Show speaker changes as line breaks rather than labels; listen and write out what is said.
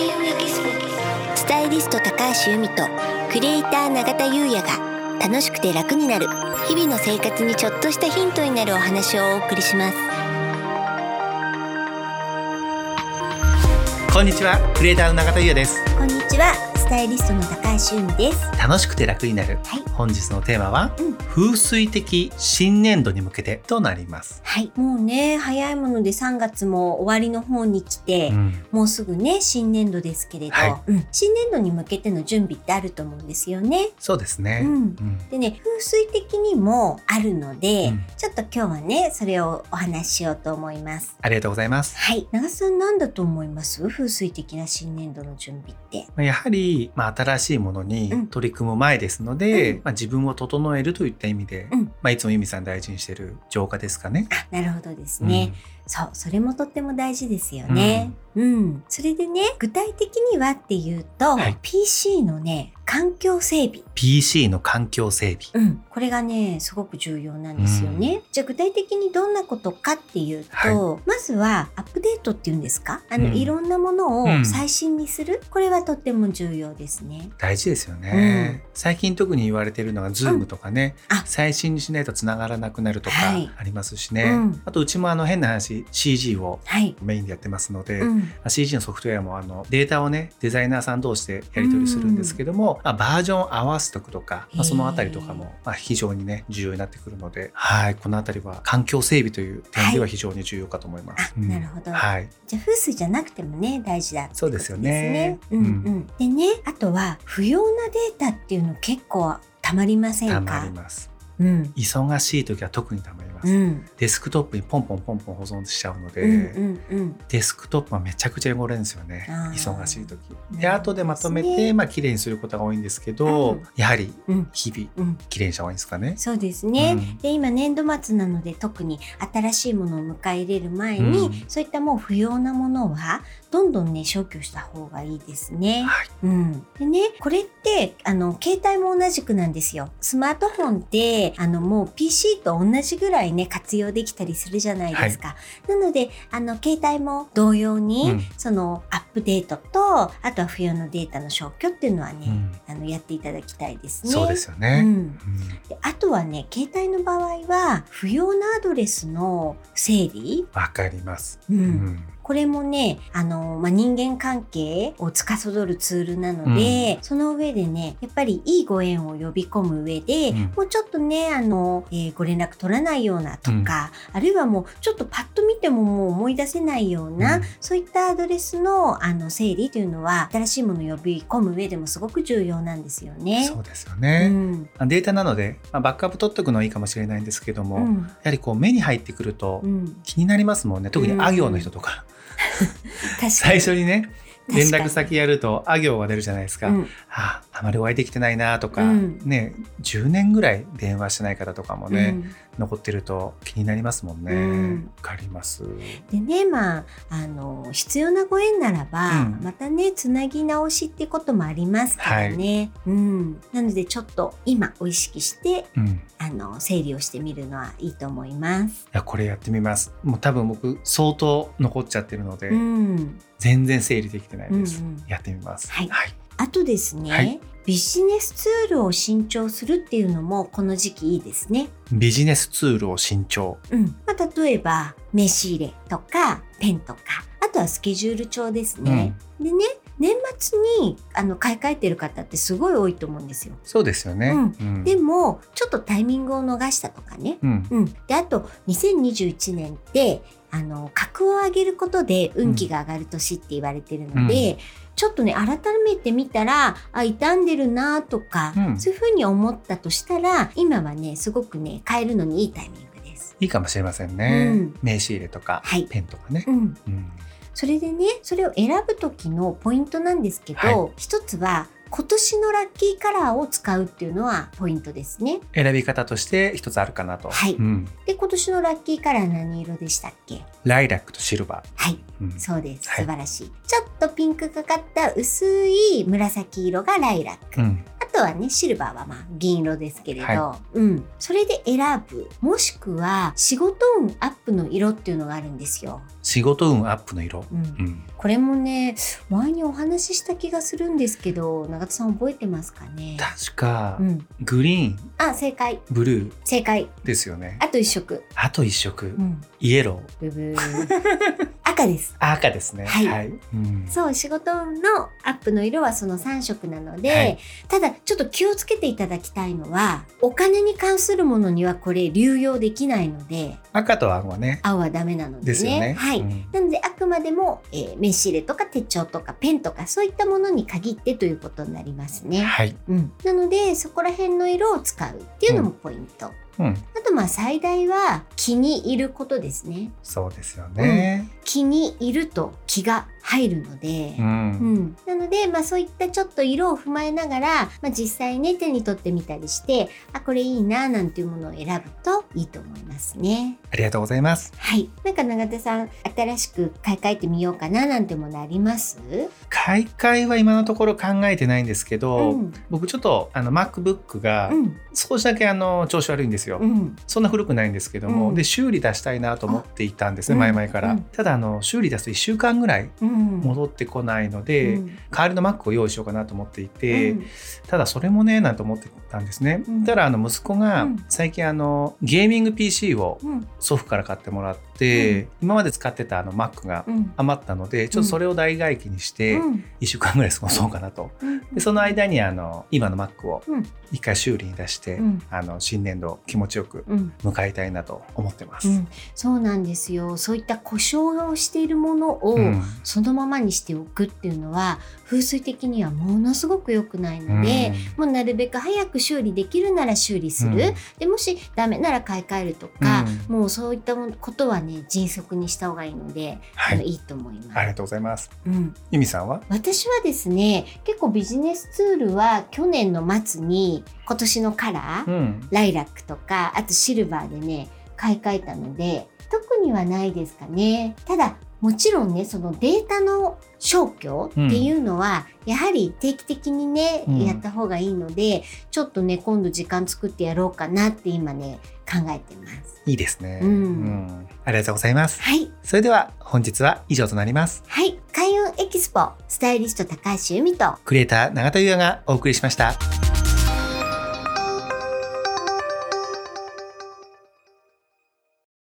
田優也ギススタイリスト高橋由美とクリエイター永田優也が楽しくて楽になる日々の生活にちょっとしたヒントになるお話をお送りします。
こんにちはクリエイターの永田優也です。
こんにちはスタイリストの高橋由美です。
楽しくて楽になる、
はい。
本日のテーマは、
うん。
風水的新年度に向けてとなります、
はい。もうね早いもので3月も終わりの方に来て、
うん。
もうすぐね新年度ですけれど、
は
うん。新年度に向けての準備ってあると思うんですよね。
そうですね、
でね風水的にもあるので、
うん。
ちょっと今日はねそれをお話ししようと思います。
ありがとうございます。
はい。長瀬さん何だと思います？風水的な新年度の準備って。
まあやはり、まあ、新しいものに
うん。
取り組む前ですので、
うん。
まあ、自分を整えるといった意味で、
うん。
まあ、いつも由美さん大事にしている浄化ですかね。
あなるほどですね。そうそれもとっても大事ですよね。うん、それでね具体的にはっていうと、
はい。
PC のね環境整備。
PC の環境整備。
うん、これがねすごく重要なんですよね。じゃあ具体的にどんなことかっていうと、
は
まずはアップデートっていうんですか？あの、
うん。
いろんなもの
うん。
を最新にする、これはとっても重要ですね。
大事ですよね、
うん。
最近特に言われているのが Zoom とかね、
あ。
最新にしないとつながらなくなるとか
はい。
ありますしね、
うん。
あとうちもあの変な話 CG を
はい、
メインでやってますので、
うん。
まあ CG のソフトウェアもあのデータをねデザイナーさん同士でやり取りするんですけども、まあ、バージョンを合わせておくとか、まあ、そのあたりとかもまあ非常にね重要になってくるので、はい、このあたりは環境整備という点では非常に重要かと思います。
あなるほど。
はい、
じゃあ風水じゃなくてもね大事だってこと
そうですよね。
うんう
うん。
ん、でねあとは不要なデータっていうの結構たまりませんか？
たまります。
うん。
忙しい時は特にたまります。
うん。
デスクトップにポンポンポンポン保存しちゃうので、
うんうんうん。
デスクトップはめちゃくちゃ汚れるんですよね。忙しい時。
な
で後でまとめてまあ綺麗にすることが多いんですけど、
うん。
やはり
うん。
日々
うん。
綺麗にした方がいいんですかね。
そうですね、
うん。
で今年度末なので特に新しいものを迎え入れる前に、
うん。
そういったもう不要なものはどんどんね消去した方がいいですね。
はい、
うん、でねこれってあの携帯も同じくなんですよ。スマートフォンってあのもう PC と同じぐらいね活用できたりするじゃないですか。なのであの携帯も同様に、
うん
そのアップデートとあとは不要のデータの消去っていうのはね、
うん
あのやっていただきたいですね。
そうですよ
う
ね。
ん
うん
であとはね携帯の場合は不要なアドレスの整理、
わかります。
うん
うん
これもねあの、まあ、人間関係を司るツールなので、その上でねやっぱりいいご縁を呼び込む上で、
うん。
もうちょっとねあの、えーご連絡取らないようなとか、あるいはもうちょっとパッと見てももう思い出せないような、
うん。
そういったアドレスのあの整理というのは新しいものを呼び込む上でもすごく重要なんですよね。
そうですよ
う
ね。
ん。
データなので、まあ、バックアップ取っておくのはいいかもしれないんですけども、や
うん。
はりこう目に入ってくると
うん。
気になりますもんね。特にあ行の人とか、最初にね連絡先やるとあ行が出るじゃないですか。
うん。
ああまりお会いできてないなとか、
うん。
ね10年ぐらい電話してない方とかもね、
うん。
残ってると気になりますもんね。わ、
うん。
かります。
でねまああの必要なご縁ならば、
うん。
またねつなぎ直しってこともありますからね、うん、なのでちょっと今を意識してあの整理をしてみるのはいいと思います。
やこれやってみます。もう多分僕相当残っちゃってるので、
うん、
全然整理できてないです。
うんうん
やってみます。
はい
はい。
あとですね、
はい
ビジネスツールを新調するっていうのもこの時期いいですね。
ビジネスツールを新調。
うんまあ、例えば名刺入れとかペンとかあとはスケジュール帳ですね。でね年末にあの買い替えてる方ってすごい多いと思うんですよ。
そうですよね。
うん
うん
でもちょっとタイミングを逃したとかね。
うん、
うん、であと2021年ってあの格を上げることで運気が上がる年って言われてるので、ちょっとね改めて見たらあ傷んでるなとか、
うん。
そういうふうに思ったとしたら今はねすごくね変えるのにいいタイミングです。
いいかもしれませんね。
うん。
名刺入れとか、
はい。
ペンとかね。
うん、
うん。
それでねそれを選ぶ時のポイントなんですけど、
はい。
一つは今年のラッキーカラーを使うっていうのはポイントですね。
選び方として一つあるかなと。
はい。
うん。
で今年のラッキーカラー何色でしたっけ？
ライラックとシルバ
はい。
ー。うん。
そうです。
はい。
素晴らしい、ちょっとピンクかかった薄い紫色がライラック、
うん。
あととはねシルバーはまあ銀色ですけれど、
は
うん、それで選ぶもしくは仕事運アップの色っていうのがあるんですよ。
仕事運アップの色？
うん。
うん。
これもね前にお話しした気がするんですけど永田さん覚えてますかね？
確か
う、ん、
グリーン、
あ正解。
ブルー。
正解。
ですよね。
あと一色、
あと一色。
う、ん、
イエロー。
ブブー 赤です
赤ですね。
はい
うん
そう仕事運のアップの色はその3色なので、
はい
ただちょっと気をつけていただきたいのはお金に関するものにはこれ流用できないので
赤と青はね。
青はダメなのでね
ですよね。
はい、
うん
なのであくまでも、えー名刺入れとか手帳とかペンとかそういったものに限ってということになりますね。
はい。
うん、なのでそこら辺の色を使うっていうのもポイント。
うん。
あとまあ最大は気に入ることですね。
そうですよね。
気に入ると気が入るので。
うん。
うん、なので、まあ、そういったちょっと色を踏まえながら、まあ、実際ね手に取ってみたりしてあこれいいななんていうものを選ぶといいと思いますね。
ありがとうございます。
はい。なんか永田さん新しく買い替えてみようかななんてものあります？
買い替えは今のところ考えてないんですけど、
うん
僕ちょっとあの MacBook が
うん
少しだけあの調子悪いんですよ。
うん。
そんな古くないんですけども、
うん。
で修理出したいなと思っていたんですね、
あ
前々から、
うん。
ただあの修理出すと1週間ぐらい
うん。
戻ってこないので、
うん。
代わりの Mac を用意しようかなと思っていて、
うん。
ただそれもねなんて思ってたんですね、
うん。
ただあの息子が
うん。
最近あのゲーミング PC を
うん。
祖父から買ってもらって、今まで使ってたあの Mac が
うん。
余ったのでちょっとそれを代替機にして
うん。
1週間ぐらい過ごそうかなと。
うん。
でその間にあの今の Mac を
うん。
一回修理に出して、
うん。
あの新年度気持ちよく
うん。
迎えたいなと思ってます。
うん。そうなんですよ。そういった故障をしているものを、
うん。
そのままにしておくっていうのは風水的にはものすごく良くないので、もうなるべく早く修理できるなら修理する、
うん。
でもしダメなら買い替えるとか、
うん。
もうそういったことはね迅速にした方がいいので、
はい、
あのいいと思います。
ありがとうございます。
うん、
ゆみさんは？
私はですね結構ビジネスツールは去年の末に今年のカラー、
うん。
ライラックとかあとシルバーでね買い替えたので特にはないですかね。ただもちろんねそのデータの消去っていうのは、やはり定期的にね、
うん。
やった方がいいのでちょっとね今度時間作ってやろうかなって今ね考えてます。
いいですね、
うん。
ありがとうございます。
はい。
それでは本日は以上となります。
はい。開運エキスポスタイリスト高橋由美と
クリエイター永田優也がお送りしました。